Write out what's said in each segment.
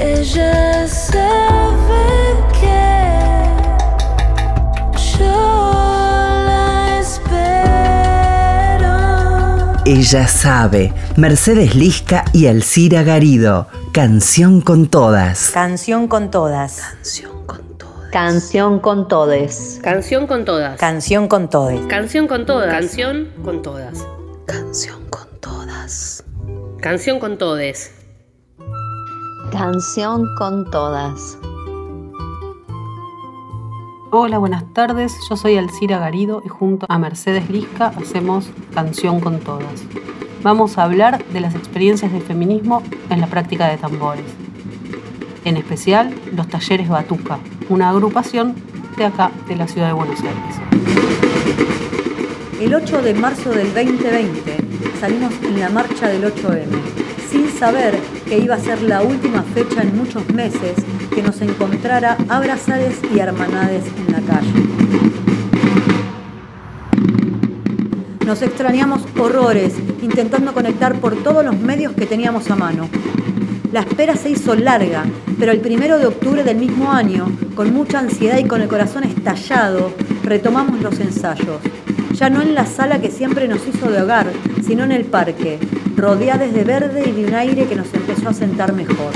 Ella sabe que yo la espero. Ella sabe, Mercedes Lisca y Alcira Garido, canción con todas. Canción con todas. Canción con todes. Canción con todas. Canción con todes. Canción con todas. Canción con todas. Canción con todas. Canción con todes. Canción con todas. Hola, buenas tardes. Yo soy Alcira Garido y junto a Mercedes Lisca hacemos Canción con Todas. Vamos a hablar de las experiencias de feminismo en la práctica de tambores. En especial, los talleres Batuca, una agrupación de acá, de la ciudad de Buenos Aires. El 8 de marzo del 2020 salimos en la marcha del 8M, sin saber que iba a ser la última fecha en muchos meses que nos encontrara abrazades y hermanades en la calle. Nos extrañamos horrores, intentando conectar por todos los medios que teníamos a mano. La espera se hizo larga, pero el primero de octubre del mismo año, con mucha ansiedad y con el corazón estallado, retomamos los ensayos. Ya no en la sala que siempre nos hizo de hogar, sino en el parque, rodeadas de verde y de un aire que nos empezó a sentar mejor.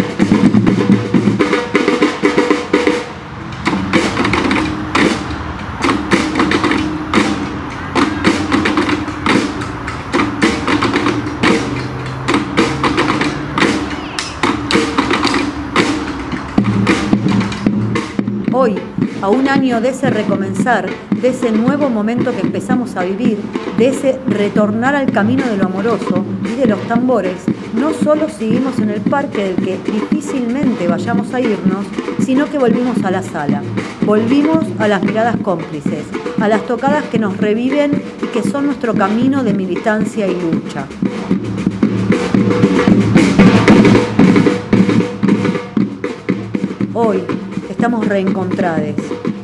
A un año de ese recomenzar, de ese nuevo momento que empezamos a vivir, de ese retornar al camino de lo amoroso y de los tambores, no solo seguimos en el parque del que difícilmente vayamos a irnos, sino que volvimos a la sala. Volvimos a las miradas cómplices, a las tocadas que nos reviven y que son nuestro camino de militancia y lucha. Hoy estamos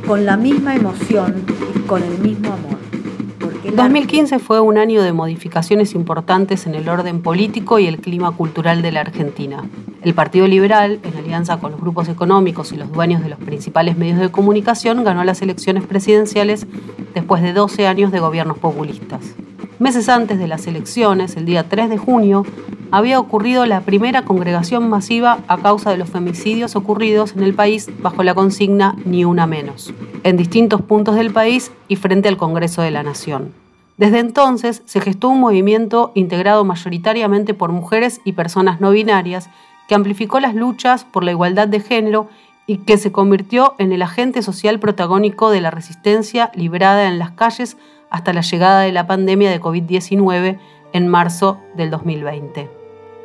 con la misma emoción y con el mismo amor. Porque el 2015 fue un año de modificaciones importantes en el orden político y el clima cultural de la Argentina. El Partido Liberal, en alianza con los grupos económicos y los dueños de los principales medios de comunicación, ganó las elecciones presidenciales después de 12 años de gobiernos populistas. Meses antes de las elecciones, el día 3 de junio, había ocurrido la primera congregación masiva a causa de los femicidios ocurridos en el país bajo la consigna Ni una menos, en distintos puntos del país y frente al Congreso de la Nación. Desde entonces se gestó un movimiento integrado mayoritariamente por mujeres y personas no binarias que amplificó las luchas por la igualdad de género y que se convirtió en el agente social protagónico de la resistencia librada en las calles hasta la llegada de la pandemia de COVID-19 en marzo del 2020.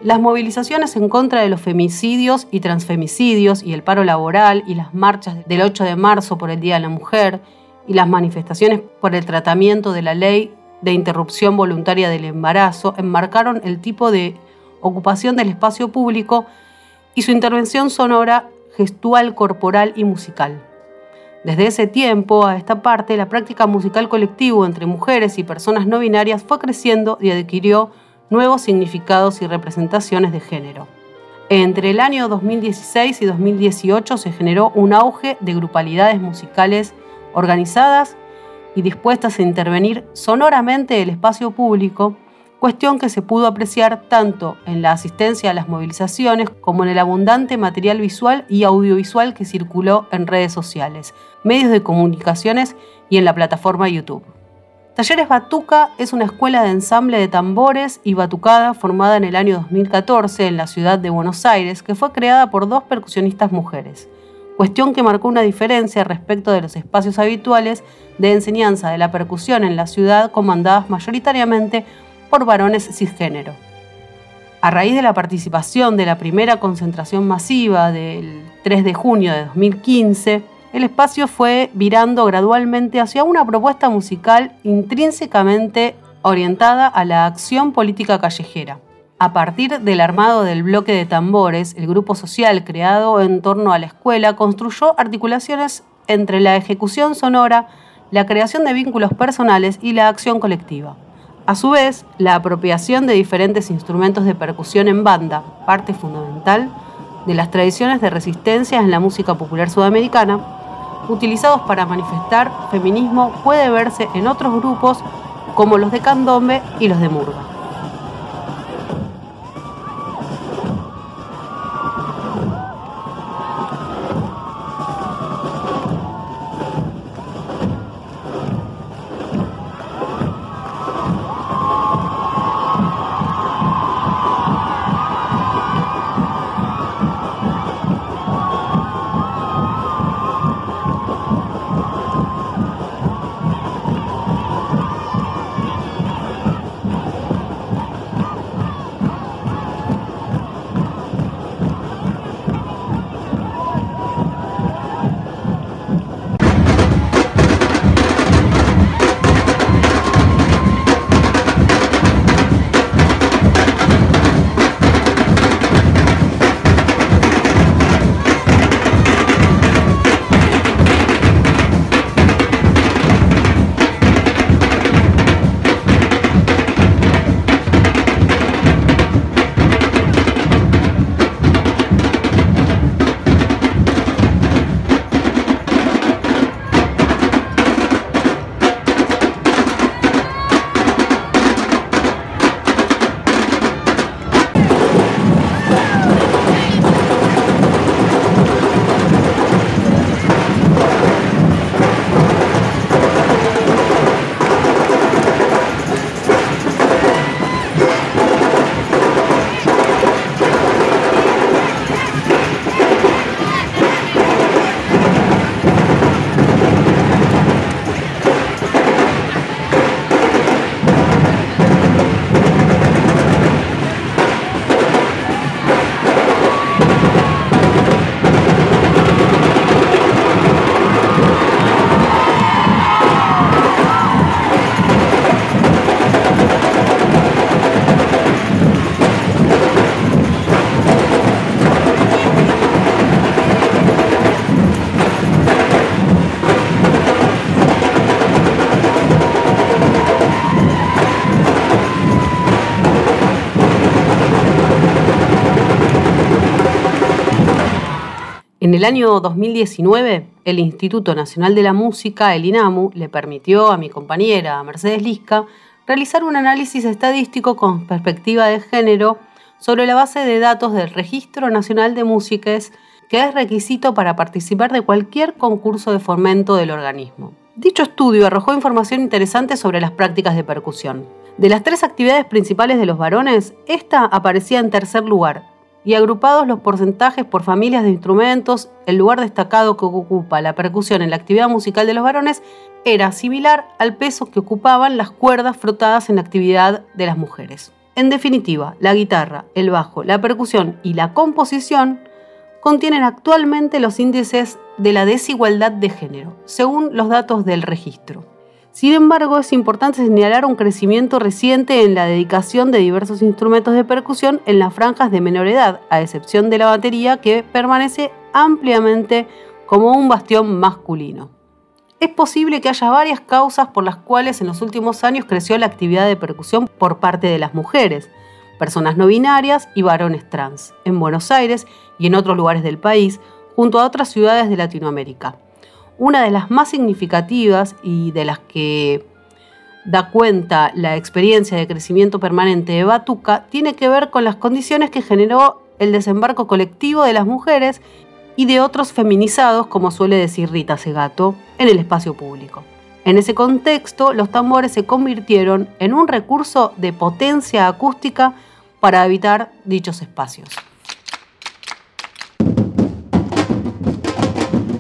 Las movilizaciones en contra de los femicidios y transfemicidios y el paro laboral y las marchas del 8 de marzo por el Día de la Mujer y las manifestaciones por el tratamiento de la ley de interrupción voluntaria del embarazo enmarcaron el tipo de ocupación del espacio público y su intervención sonora, gestual, corporal y musical. Desde ese tiempo a esta parte, la práctica musical colectivo entre mujeres y personas no binarias fue creciendo y adquirió nuevos significados y representaciones de género. Entre el año 2016 y 2018 se generó un auge de grupalidades musicales organizadas y dispuestas a intervenir sonoramente el espacio público, cuestión que se pudo apreciar tanto en la asistencia a las movilizaciones como en el abundante material visual y audiovisual que circuló en redes sociales, medios de comunicaciones y en la plataforma YouTube. Talleres Batuca es una escuela de ensamble de tambores y batucada formada en el año 2014 en la ciudad de Buenos Aires, que fue creada por dos percusionistas mujeres, cuestión que marcó una diferencia respecto de los espacios habituales de enseñanza de la percusión en la ciudad comandadas mayoritariamente por varones cisgénero. A raíz de la participación de la primera concentración masiva del 3 de junio de 2015, el espacio fue virando gradualmente hacia una propuesta musical intrínsecamente orientada a la acción política callejera. A partir del armado del bloque de tambores, el grupo social creado en torno a la escuela construyó articulaciones entre la ejecución sonora, la creación de vínculos personales y la acción colectiva. A su vez, la apropiación de diferentes instrumentos de percusión en banda, parte fundamental, de las tradiciones de resistencia en la música popular sudamericana, utilizados para manifestar feminismo, puede verse en otros grupos como los de candombe y los de murga. En el año 2019, el Instituto Nacional de la Música, el INAMU, le permitió a mi compañera Mercedes Lisca realizar un análisis estadístico con perspectiva de género sobre la base de datos del Registro Nacional de Músicas, que es requisito para participar de cualquier concurso de fomento del organismo. Dicho estudio arrojó información interesante sobre las prácticas de percusión. De las tres actividades principales de los varones, esta aparecía en tercer lugar, y agrupados los porcentajes por familias de instrumentos, el lugar destacado que ocupa la percusión en la actividad musical de los varones era similar al peso que ocupaban las cuerdas frotadas en la actividad de las mujeres. En definitiva, la guitarra, el bajo, la percusión y la composición contienen actualmente los índices de la desigualdad de género, según los datos del registro. Sin embargo, es importante señalar un crecimiento reciente en la dedicación de diversos instrumentos de percusión en las franjas de menor edad, a excepción de la batería que permanece ampliamente como un bastión masculino. Es posible que haya varias causas por las cuales en los últimos años creció la actividad de percusión por parte de las mujeres, personas no binarias y varones trans, en Buenos Aires y en otros lugares del país, junto a otras ciudades de Latinoamérica. Una de las más significativas y de las que da cuenta la experiencia de crecimiento permanente de Batuca tiene que ver con las condiciones que generó el desembarco colectivo de las mujeres y de otros feminizados, como suele decir Rita Segato, en el espacio público. En ese contexto, los tambores se convirtieron en un recurso de potencia acústica para habitar dichos espacios.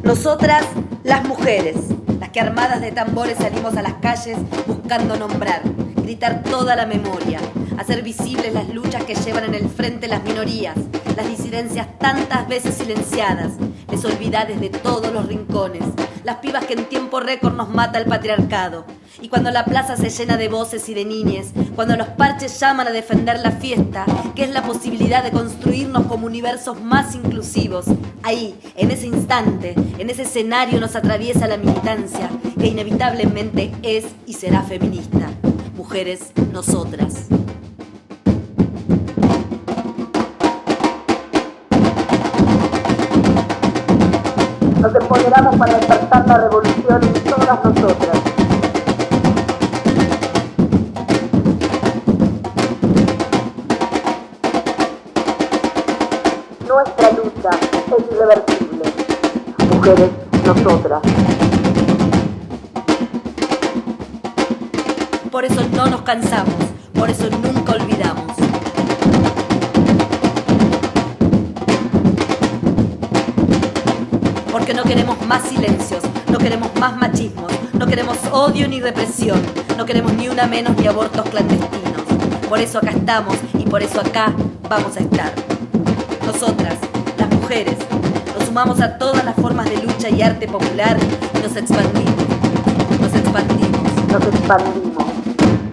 Nosotras, las mujeres, las que armadas de tambores salimos a las calles buscando nombrar, gritar toda la memoria, hacer visibles las luchas que llevan en el frente las minorías, las disidencias tantas veces silenciadas, les olvidades de todos los rincones, las pibas que en tiempo récord nos mata el patriarcado. Y cuando la plaza se llena de voces y de niñes, cuando los parches llaman a defender la fiesta, que es la posibilidad de construirnos como universos más inclusivos, ahí, en ese instante, en ese escenario nos atraviesa la militancia, que inevitablemente es y será feminista. Mujeres, nosotras. Nos empoderamos para despertar la revolución en todas nosotras. Nuestra lucha es irreversible. Mujeres, nosotras. Por eso no nos cansamos, por eso nunca olvidamos. Porque no queremos más silencios, no queremos más machismos, no queremos odio ni represión, no queremos ni una menos ni abortos clandestinos. Por eso acá estamos y por eso acá vamos a estar. Nosotras, las mujeres, nos sumamos a todas las formas de lucha y arte popular y nos expandimos, nos expandimos, nos expandimos.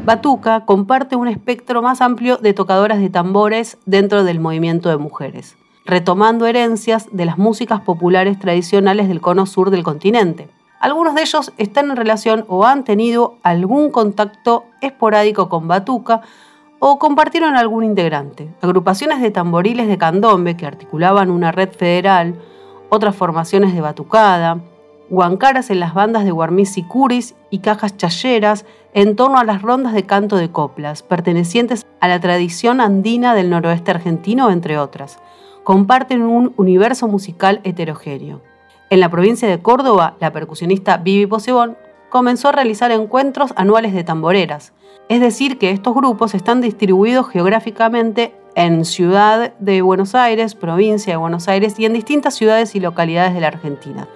Batuca comparte un espectro más amplio de tocadoras de tambores dentro del movimiento de mujeres, retomando herencias de las músicas populares tradicionales del cono sur del continente. Algunos de ellos están en relación o han tenido algún contacto esporádico con Batuca o compartieron algún integrante. Agrupaciones de tamboriles de candombe que articulaban una red federal, otras formaciones de batucada, huancaras en las bandas de guarmis y curis y cajas chayeras en torno a las rondas de canto de coplas, pertenecientes a la tradición andina del noroeste argentino, entre otras. Comparten un universo musical heterogéneo. En la provincia de Córdoba, la percusionista Vivi Posebón comenzó a realizar encuentros anuales de tamboreras, es decir, que estos grupos están distribuidos geográficamente en Ciudad de Buenos Aires, provincia de Buenos Aires y en distintas ciudades y localidades de la Argentina.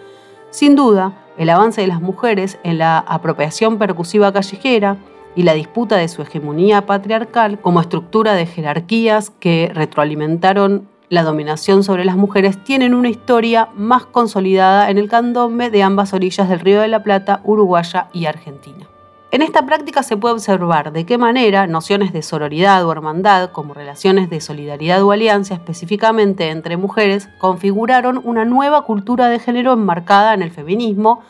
Sin duda, el avance de las mujeres en la apropiación percusiva callejera y la disputa de su hegemonía patriarcal como estructura de jerarquías que retroalimentaron la dominación sobre las mujeres tienen una historia más consolidada en el candombe de ambas orillas del Río de la Plata, Uruguaya y Argentina. En esta práctica se puede observar de qué manera nociones de sororidad o hermandad, como relaciones de solidaridad o alianza específicamente entre mujeres, configuraron una nueva cultura de género enmarcada en el feminismo,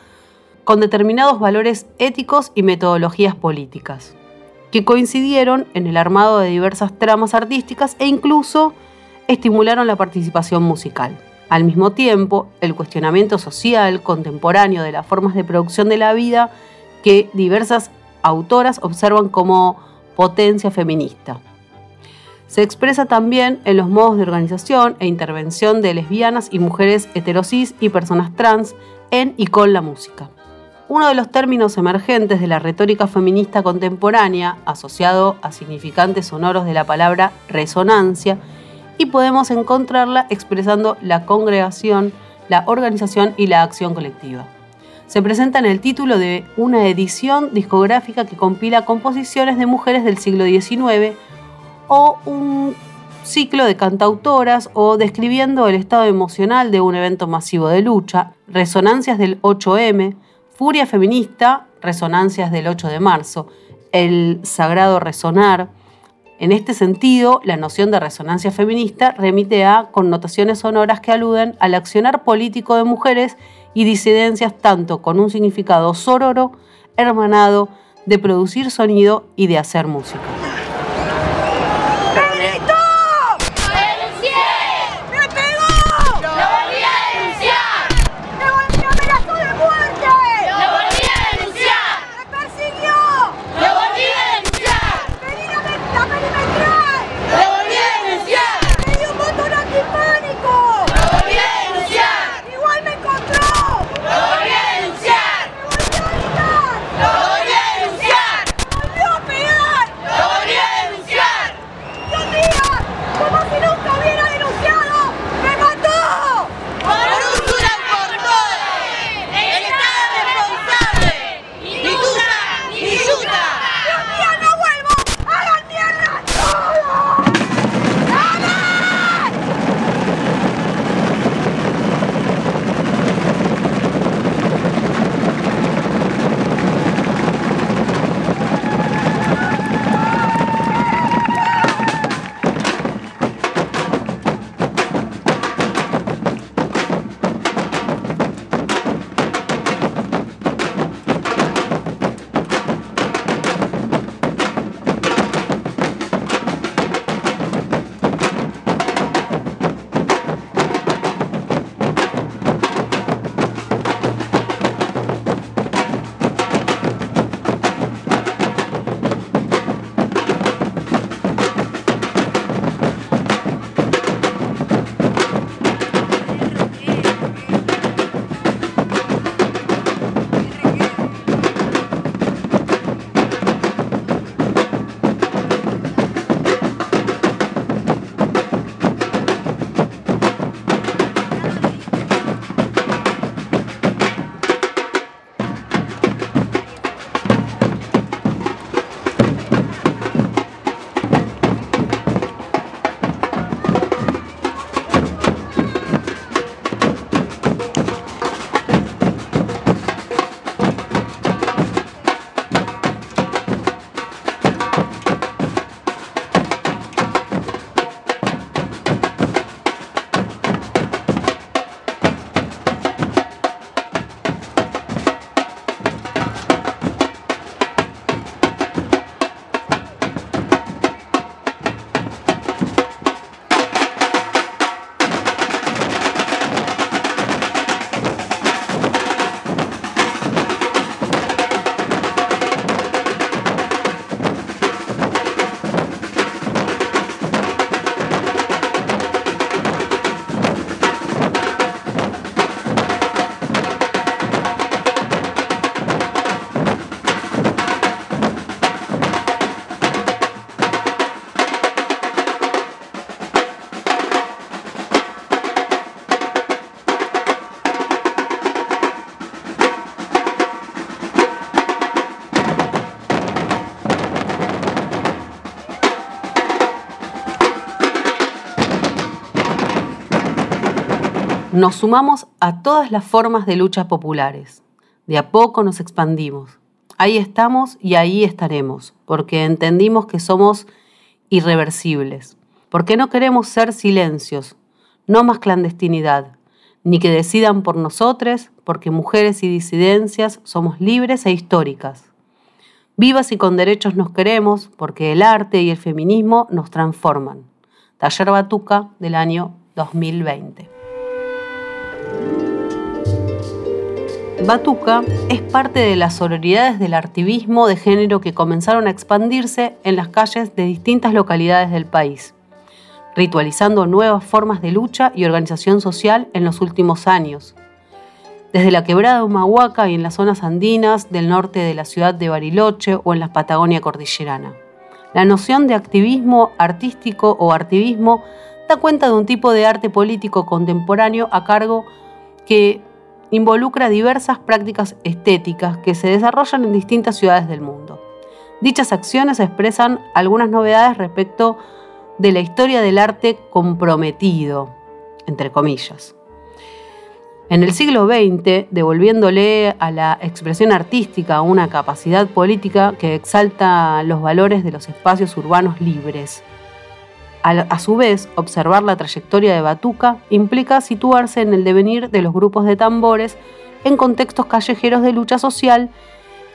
con determinados valores éticos y metodologías políticas, que coincidieron en el armado de diversas tramas artísticas e incluso estimularon la participación musical. Al mismo tiempo, el cuestionamiento social contemporáneo de las formas de producción de la vida que diversas autoras observan como potencia feminista. Se expresa también en los modos de organización e intervención de lesbianas y mujeres heterosis y personas trans en y con la música. Uno de los términos emergentes de la retórica feminista contemporánea, asociado a significantes sonoros de la palabra resonancia, y podemos encontrarla expresando la congregación, la organización y la acción colectiva se presenta en el título de una edición discográfica que compila composiciones de mujeres del siglo XIX o un ciclo de cantautoras o describiendo el estado emocional de un evento masivo de lucha, resonancias del 8M, furia feminista, resonancias del 8 de marzo, el sagrado resonar. En este sentido, la noción de resonancia feminista remite a connotaciones sonoras que aluden al accionar político de mujeres y disidencias tanto con un significado sororo, hermanado, de producir sonido y de hacer música. Nos sumamos a todas las formas de luchas populares. De a poco nos expandimos. Ahí estamos y ahí estaremos, porque entendimos que somos irreversibles, porque no queremos ser silencios, no más clandestinidad, ni que decidan por nosotros, porque mujeres y disidencias somos libres e históricas. Vivas y con derechos nos queremos, porque el arte y el feminismo nos transforman. Taller Batuca del año 2020. Batuca es parte de las sororidades del activismo de género que comenzaron a expandirse en las calles de distintas localidades del país, ritualizando nuevas formas de lucha y organización social en los últimos años. Desde la quebrada de Humahuaca y en las zonas andinas del norte de la ciudad de Bariloche o en la Patagonia cordillerana. La noción de activismo artístico o artivismo da cuenta de un tipo de arte político contemporáneo a cargo que involucra diversas prácticas estéticas que se desarrollan en distintas ciudades del mundo. Dichas acciones expresan algunas novedades respecto de la historia del arte comprometido, entre comillas. En el siglo XX, devolviéndole a la expresión artística una capacidad política que exalta los valores de los espacios urbanos libres, a su vez, observar la trayectoria de Batuca implica situarse en el devenir de los grupos de tambores en contextos callejeros de lucha social,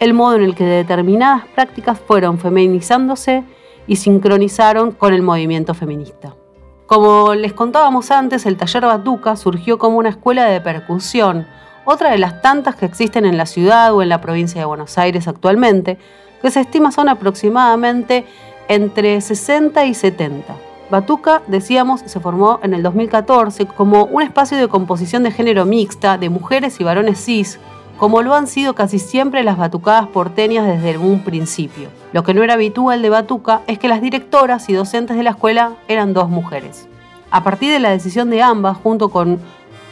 el modo en el que determinadas prácticas fueron feminizándose y sincronizaron con el movimiento feminista. Como les contábamos antes, el taller Batuca surgió como una escuela de percusión, otra de las tantas que existen en la ciudad o en la provincia de Buenos Aires actualmente, que se estima son aproximadamente entre 60 y 70. Batuca, decíamos, se formó en el 2014 como un espacio de composición de género mixta de mujeres y varones cis, como lo han sido casi siempre las batucadas porteñas desde un principio. Lo que no era habitual de Batuca es que las directoras y docentes de la escuela eran dos mujeres. A partir de la decisión de ambas, junto con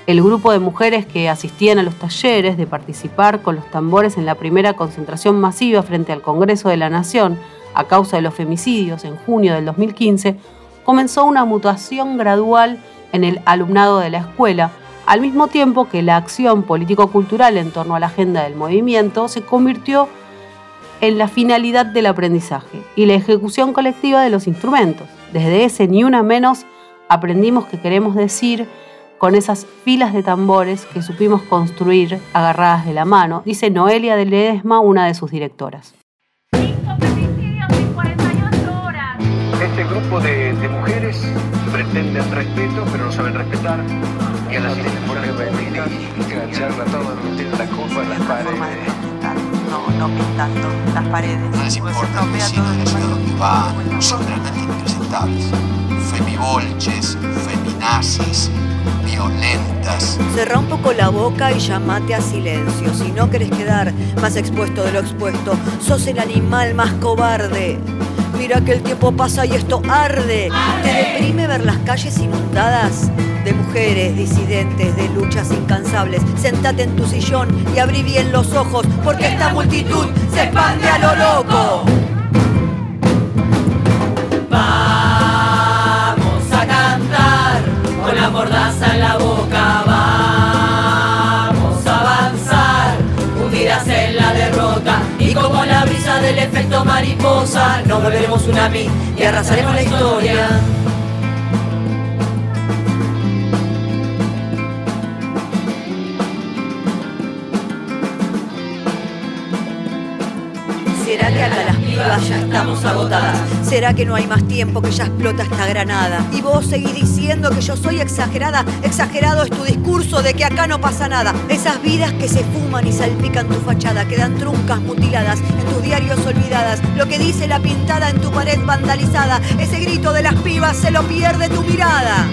el grupo de mujeres que asistían a los talleres de participar con los tambores en la primera concentración masiva frente al Congreso de la Nación a causa de los femicidios en junio del 2015, comenzó una mutación gradual en el alumnado de la escuela, al mismo tiempo que la acción político-cultural en torno a la agenda del movimiento se convirtió en la finalidad del aprendizaje y la ejecución colectiva de los instrumentos. Desde ese ni una menos aprendimos que queremos decir con esas filas de tambores que supimos construir agarradas de la mano, dice Noelia de Ledesma, una de sus directoras. Grupo de, de, mujeres pretenden respeto, pero no saben respetar. Y a las instituciones públicas, charla todo, la culpa en las paredes. No, no pintando las paredes. No les importa el vecino de la ciudad donde va, son realmente impresentables. Femibolches, feminazis, violentas. Cerra un poco la boca y llamate a silencio. Si no querés quedar más expuesto de lo expuesto, sos el animal más cobarde. Mira que el tiempo pasa y esto arde. ¿Te deprime ver las calles inundadas? De mujeres disidentes, de luchas incansables. Sentate en tu sillón y abrí bien los ojos, porque esta multitud se expande a lo loco. Efecto mariposa, nos volveremos tsunami y arrasaremos la historia. Ya estamos agotadas? ¿Será que no hay más tiempo que ya explota esta granada? Y vos seguís diciendo que yo soy exagerada. Exagerado es tu discurso de que acá no pasa nada. Esas vidas que se fuman y salpican tu fachada, quedan truncas mutiladas en tus diarios olvidadas. Lo que dice la pintada en tu pared vandalizada, ese grito de las pibas se lo pierde tu mirada.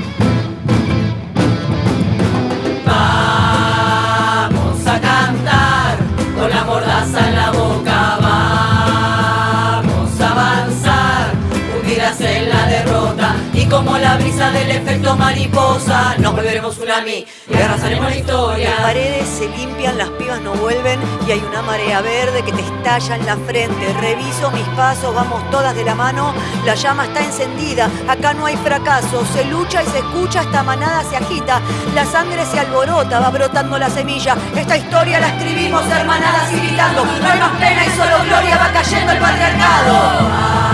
Efecto mariposa, nos volveremos tsunami y arrasaremos la historia. Las paredes se limpian, las pibas no vuelven y hay una marea verde que te estalla en la frente. Reviso mis pasos, vamos todas de la mano, la llama está encendida, acá no hay fracaso, se lucha y se escucha, esta manada se agita, la sangre se alborota, va brotando la semilla. Esta historia la escribimos hermanadas y gritando, no hay más pena y solo gloria, va cayendo el patriarcado.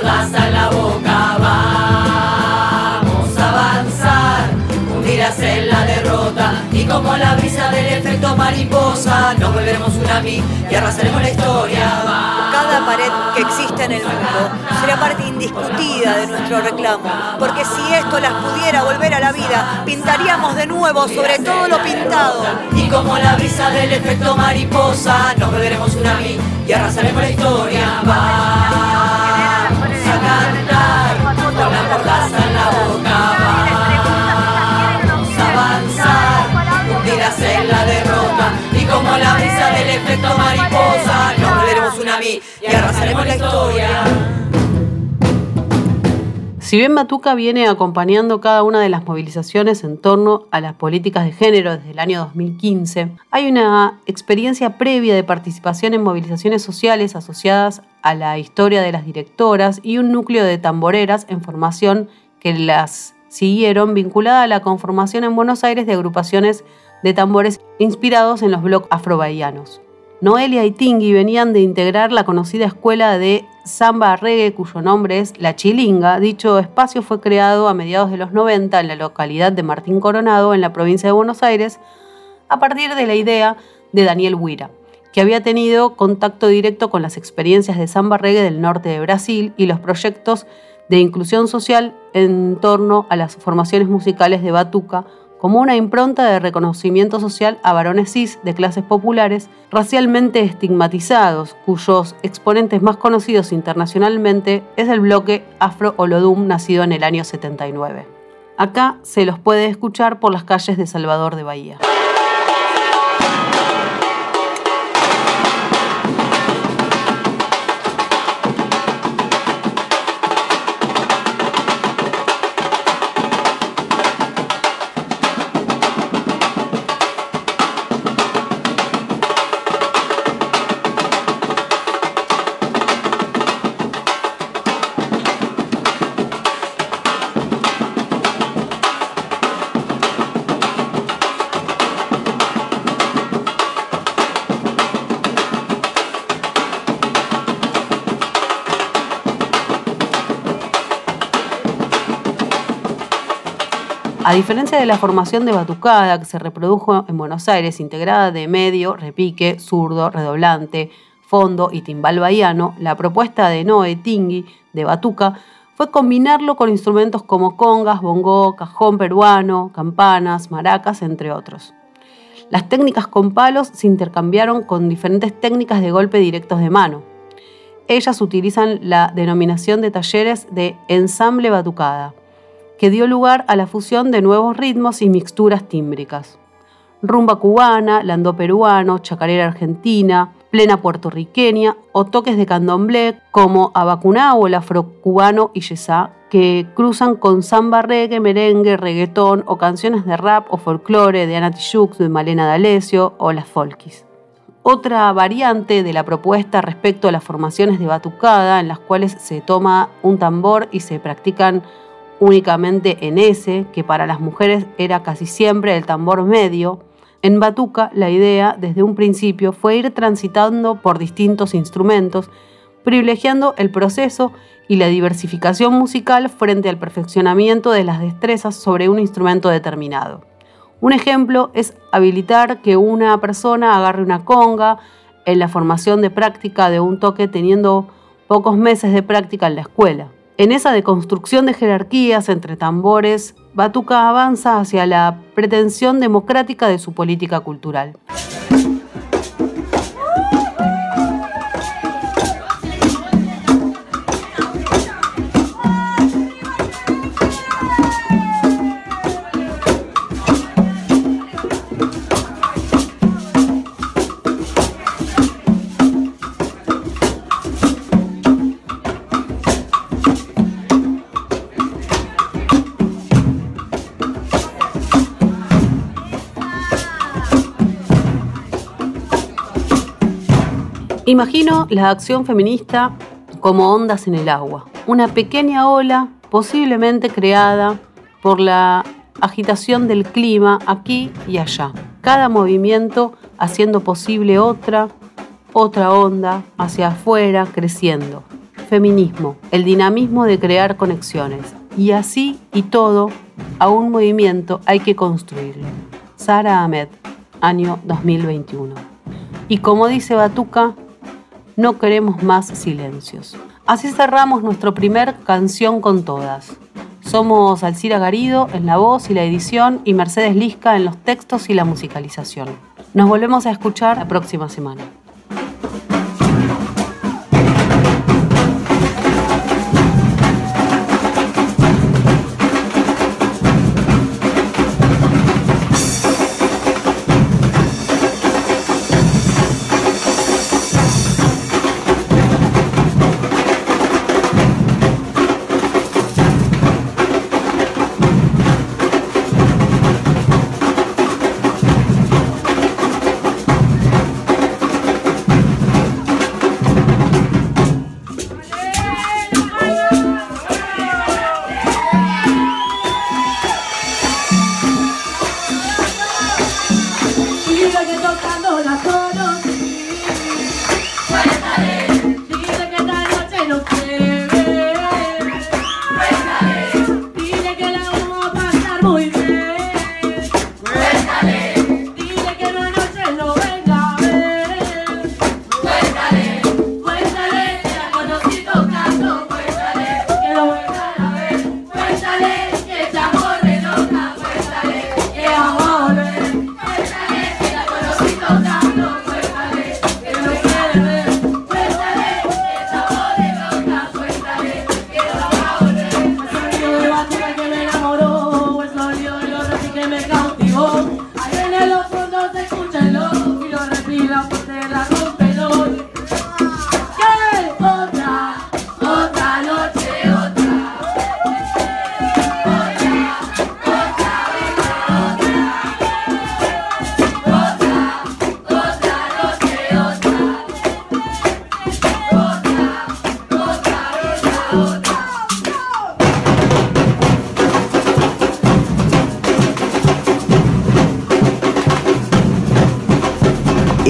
Con la boca, vamos a avanzar, hundirás en la derrota y como la brisa del efecto mariposa, nos volveremos tsunami y arrasaremos la historia. Cada pared que existe en el mundo será parte indiscutida de nuestro reclamo, porque si esto las pudiera volver a la vida, pintaríamos de nuevo sobre todo lo pintado. Y como la brisa del efecto mariposa, nos volveremos tsunami y arrasaremos la historia. Vamos y arrasaremos la historia. Si bien Batuca viene acompañando cada una de las movilizaciones en torno a las políticas de género desde el año 2015, hay una experiencia previa de participación en movilizaciones sociales asociadas a la historia de las directoras y un núcleo de tamboreras en formación que las siguieron vinculada a la conformación en Buenos Aires de agrupaciones de tambores inspirados en los blocs afrobahianos. Noelia y Tingui venían de integrar la conocida escuela de samba reggae cuyo nombre es La Chilinga. Dicho espacio fue creado a mediados de los 90 en la localidad de Martín Coronado, en la provincia de Buenos Aires, a partir de la idea de Daniel Huira, que había tenido contacto directo con las experiencias de samba reggae del norte de Brasil y los proyectos de inclusión social en torno a las formaciones musicales de Batuca como una impronta de reconocimiento social a varones cis de clases populares racialmente estigmatizados, cuyos exponentes más conocidos internacionalmente es el bloque Afro Olodum nacido en el año 79. Acá se los puede escuchar por las calles de Salvador de Bahía. De la formación de batucada que se reprodujo en Buenos Aires, integrada de medio, repique, zurdo, redoblante, fondo y timbal bahiano, la propuesta de Noé Tingui de batuca fue combinarlo con instrumentos como congas, bongo, cajón peruano, campanas, maracas, entre otros. Las técnicas con palos se intercambiaron con diferentes técnicas de golpe directos de mano. Ellas utilizan la denominación de talleres de ensamble batucada que dio lugar a la fusión de nuevos ritmos y mixturas tímbricas. Rumba cubana, landó peruano, chacarera argentina, plena puertorriqueña o toques de candomblé como abacunao, el afrocubano y yesá, que cruzan con samba reggae, merengue, reggaetón o canciones de rap o folclore de Ana Tijoux, de Malena D'Alessio o las folkis. Otra variante de la propuesta respecto a las formaciones de batucada, en las cuales se toma un tambor y se practican únicamente en ese, que para las mujeres era casi siempre el tambor medio, en Batuca la idea desde un principio fue ir transitando por distintos instrumentos, privilegiando el proceso y la diversificación musical frente al perfeccionamiento de las destrezas sobre un instrumento determinado. Un ejemplo es habilitar que una persona agarre una conga en la formación de práctica de un toque teniendo pocos meses de práctica en la escuela. En esa deconstrucción de jerarquías entre tambores, Batuca avanza hacia la pretensión democrática de su política cultural. Imagino la acción feminista como ondas en el agua, una pequeña ola posiblemente creada por la agitación del clima aquí y allá. Cada movimiento haciendo posible otra, otra onda hacia afuera creciendo. Feminismo, el dinamismo de crear conexiones. Y así y todo, a un movimiento hay que construirlo. Sara Ahmed, año 2021. Y como dice Batuca, no queremos más silencios. Así cerramos nuestro primer Canción con Todas. Somos Alcira Garido en la voz y la edición y Mercedes Lisca en los textos y la musicalización. Nos volvemos a escuchar la próxima semana.